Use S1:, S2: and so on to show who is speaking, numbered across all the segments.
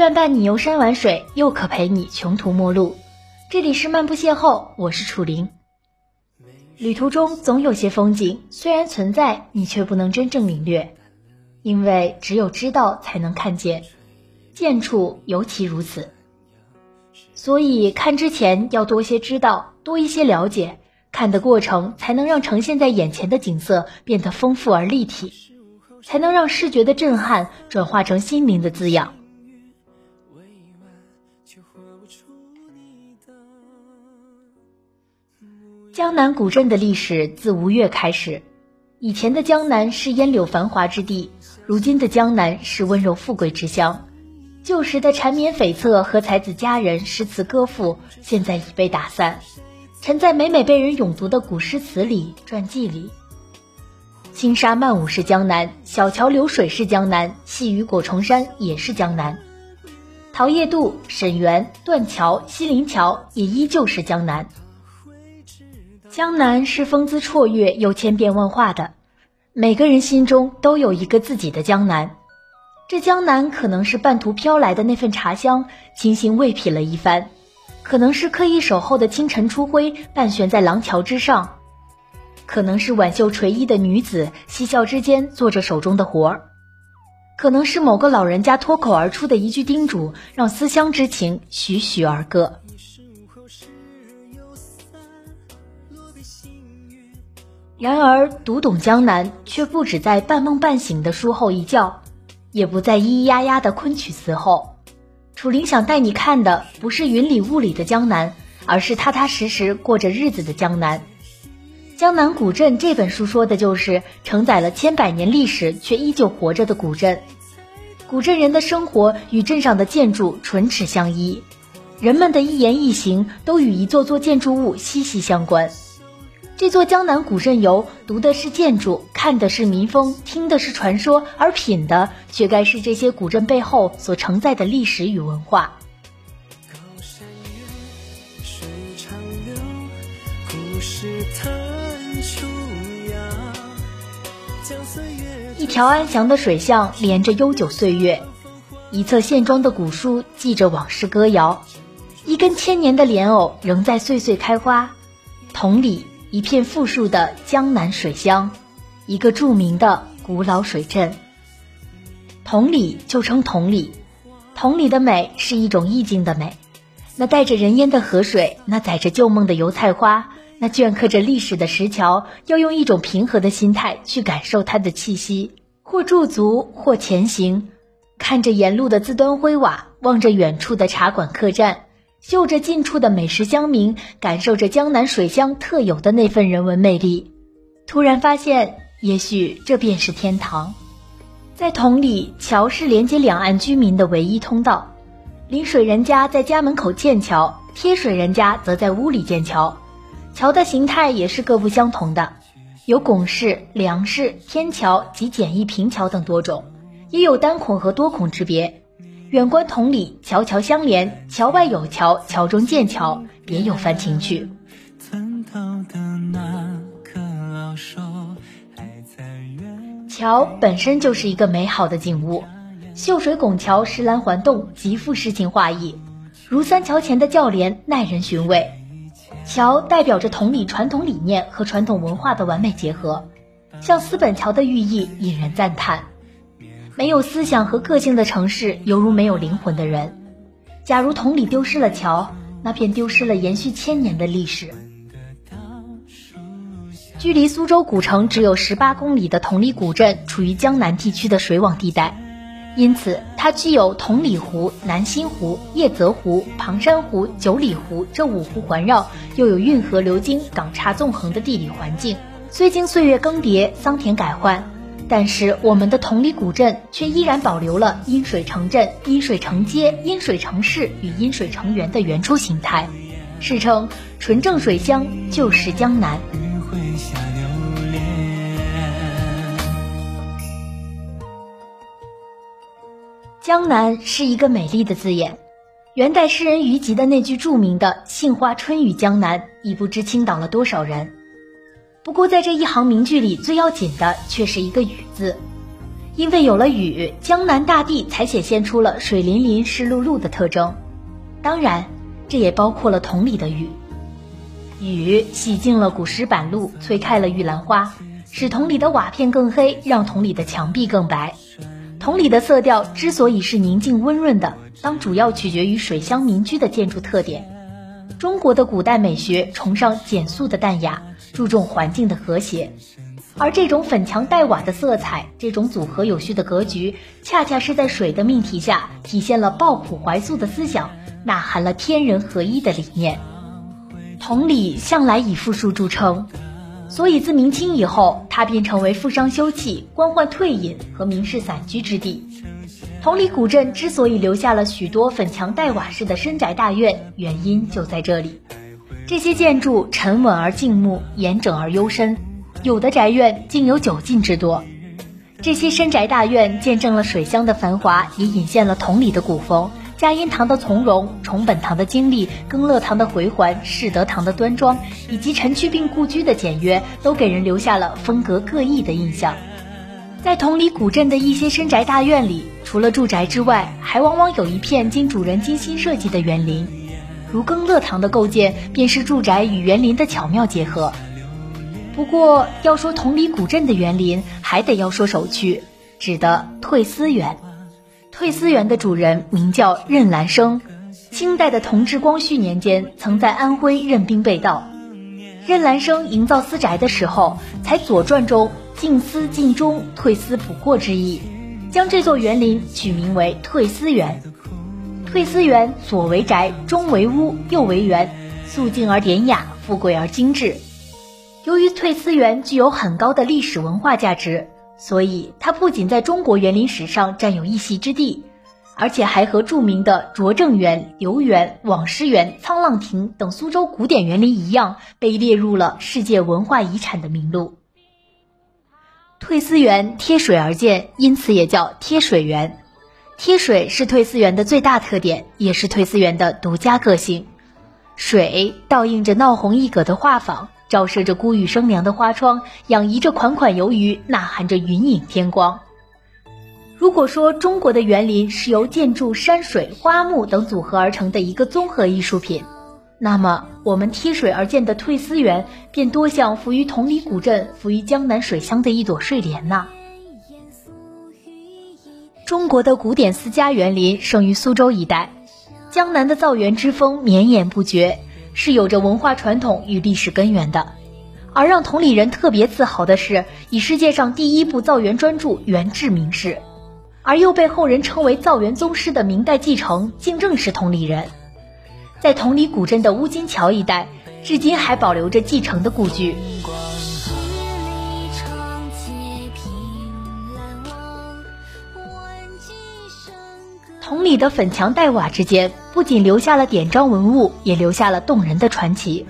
S1: 愿伴你游山玩水，又可陪你穷途末路。这里是漫步邂逅，我是楚林。旅途中总有些风景，虽然存在，你却不能真正领略，因为只有知道才能看见，见处尤其如此。所以看之前要多些知道，多一些了解，看的过程才能让呈现在眼前的景色变得丰富而立体，才能让视觉的震撼转化成心灵的滋养。江南古镇的历史自吴越开始，以前的江南是烟柳繁华之地，如今的江南是温柔富贵之乡。旧时的缠绵悱恻和才子佳人诗词歌赋，现在已被打散，沉在每每被人咏读的古诗词里、传记里。轻纱曼舞是江南，小桥流水是江南，细雨裹重山也是江南。桃叶渡、沈园、断桥、西泠桥也依旧是江南。江南是风姿绰约又千变万化的，每个人心中都有一个自己的江南。这江南可能是半途飘来的那份茶香，精心味品了一番；可能是刻意守候的清晨初晖，半悬在廊桥之上；可能是挽袖垂衣的女子嬉笑之间做着手中的活儿；可能是某个老人家脱口而出的一句叮嘱，让思乡之情徐徐而歌。然而，读懂江南，却不止在半梦半醒的书后一觉，也不在咿咿呀呀的昆曲词后。楚林想带你看的，不是云里雾里的江南，而是踏踏实实过着日子的江南。《江南古镇》这本书说的就是承载了千百年历史却依旧活着的古镇。古镇人的生活与镇上的建筑唇齿相依，人们的一言一行都与一座座建筑物息息相关。这座江南古镇游，读的是建筑，看的是民风，听的是传说，而品的却该是这些古镇背后所承载的历史与文化。一条安详的水巷连着悠久岁月，一册线装的古书记着往事歌谣，一根千年的莲藕仍在岁岁开花。同理。一片富庶的江南水乡，一个著名的古老水镇。同里就称同里，同里的美是一种意境的美。那带着人烟的河水，那载着旧梦的油菜花，那镌刻着历史的石桥，要用一种平和的心态去感受它的气息，或驻足，或前行，看着沿路的自端灰瓦，望着远处的茶馆客栈。嗅着近处的美食香茗，感受着江南水乡特有的那份人文魅力，突然发现，也许这便是天堂。在同里，桥是连接两岸居民的唯一通道。临水人家在家门口建桥，贴水人家则在屋里建桥。桥的形态也是各不相同的，有拱式、梁式、天桥及简易平桥等多种，也有单孔和多孔之别。远观同里，桥桥相连，桥外有桥，桥中见桥，别有番情趣。桥本身就是一个美好的景物，秀水拱桥，石栏环洞，极富诗情画意，如三桥前的轿帘，耐人寻味。桥代表着同里传统理念和传统文化的完美结合，像四本桥的寓意引人赞叹。没有思想和个性的城市，犹如没有灵魂的人。假如同里丢失了桥，那便丢失了延续千年的历史。距离苏州古城只有十八公里的同里古镇，处于江南地区的水网地带，因此它具有同里湖、南新湖、叶泽湖、庞山湖、九里湖这五湖环绕，又有运河流经、港岔纵横的地理环境。虽经岁月更迭、桑田改换。但是我们的同里古镇却依然保留了阴水城镇、阴水城街、阴水城市与阴水城园的原初形态，世称纯正水乡就是江南。江南是一个美丽的字眼，元代诗人虞吉的那句著名的“杏花春雨江南”，已不知倾倒了多少人。不过，在这一行名句里，最要紧的却是一个“雨”字。因为有了雨，江南大地才显现出了水淋淋、湿漉漉的特征。当然，这也包括了同里的雨。雨洗净了古石板路，催开了玉兰花，使桶里的瓦片更黑，让桶里的墙壁更白。桶里的色调之所以是宁静温润的，当主要取决于水乡民居的建筑特点。中国的古代美学崇尚简素的淡雅，注重环境的和谐。而这种粉墙黛瓦的色彩，这种组合有序的格局，恰恰是在水的命题下，体现了抱朴怀素的思想，呐喊了天人合一的理念。同里，向来以富庶著称，所以自明清以后，它便成为富商休憩、官宦退隐和名士散居之地。同里古镇之所以留下了许多粉墙黛瓦式的深宅大院，原因就在这里。这些建筑沉稳而静穆，严整而幽深。有的宅院竟有九进之多，这些深宅大院见证了水乡的繁华，也隐现了同里的古风。嘉荫堂的从容，崇本堂的精丽，更乐堂的回环，世德堂的端庄，以及陈去病故居的简约，都给人留下了风格各异的印象。在同里古镇的一些深宅大院里，除了住宅之外，还往往有一片经主人精心设计的园林，如耕乐堂的构建，便是住宅与园林的巧妙结合。不过，要说同里古镇的园林，还得要说首屈，指的退思园。退思园的主人名叫任兰生，清代的同治、光绪年间，曾在安徽任兵被盗。任兰生营造私宅的时候，才《左传》中“静思尽忠，退思补过”之意，将这座园林取名为退思园。退思园左为宅，中为屋，右为园，素静而典雅，富贵而精致。由于退思园具有很高的历史文化价值，所以它不仅在中国园林史上占有一席之地，而且还和著名的拙政园、留园、网师园、沧浪亭等苏州古典园林一样，被列入了世界文化遗产的名录。退思园贴水而建，因此也叫贴水园。贴水是退思园的最大特点，也是退思园的独家个性。水倒映着闹红一葛的画舫。照射着孤雨生凉的花窗，养怡着款款游鱼，呐喊着云影天光。如果说中国的园林是由建筑、山水、花木等组合而成的一个综合艺术品，那么我们贴水而建的退思园，便多像浮于同里古镇、浮于江南水乡的一朵睡莲呐。中国的古典私家园林生于苏州一带，江南的造园之风绵延不绝。是有着文化传统与历史根源的，而让同里人特别自豪的是，以世界上第一部造园专著元志名士，而又被后人称为造园宗师的明代继承，竟正是同里人。在同里古镇的乌金桥一带，至今还保留着继承的故居。同里的粉墙黛瓦之间，不仅留下了典章文物，也留下了动人的传奇。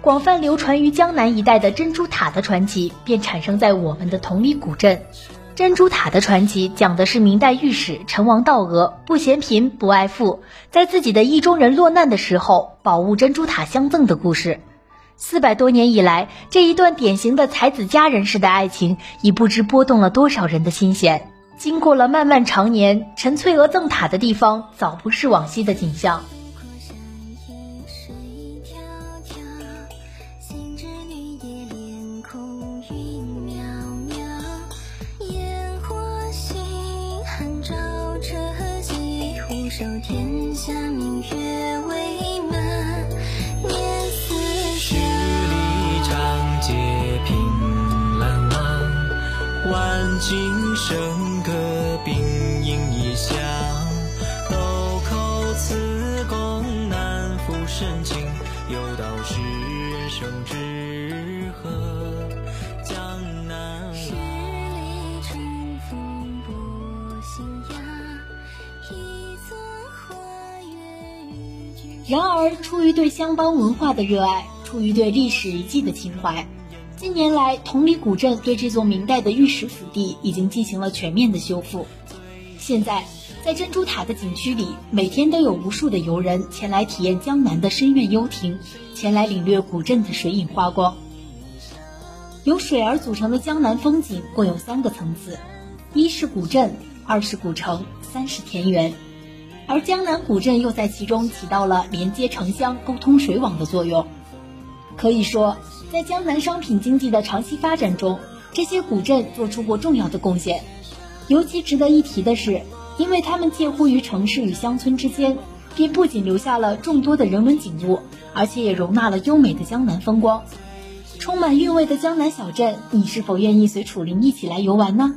S1: 广泛流传于江南一带的珍珠塔的传奇，便产生在我们的同里古镇。珍珠塔的传奇讲的是明代御史陈王道娥不嫌贫不爱富，在自己的意中人落难的时候，宝物珍珠塔相赠的故事。四百多年以来，这一段典型的才子佳人式的爱情，已不知拨动了多少人的心弦。经过了漫漫长年，陈翠娥赠塔的地方早不是往昔的景象。守天下明月为然而，出于对乡邦文化的热爱，出于对历史遗迹的情怀。近年来，同里古镇对这座明代的御史府邸已经进行了全面的修复。现在，在珍珠塔的景区里，每天都有无数的游人前来体验江南的深院幽亭，前来领略古镇的水影花光。由水儿组成的江南风景共有三个层次：一是古镇，二是古城，三是田园。而江南古镇又在其中起到了连接城乡、沟通水网的作用。可以说，在江南商品经济的长期发展中，这些古镇做出过重要的贡献。尤其值得一提的是，因为它们介乎于城市与乡村之间，便不仅留下了众多的人文景物，而且也容纳了优美的江南风光。充满韵味的江南小镇，你是否愿意随楚林一起来游玩呢？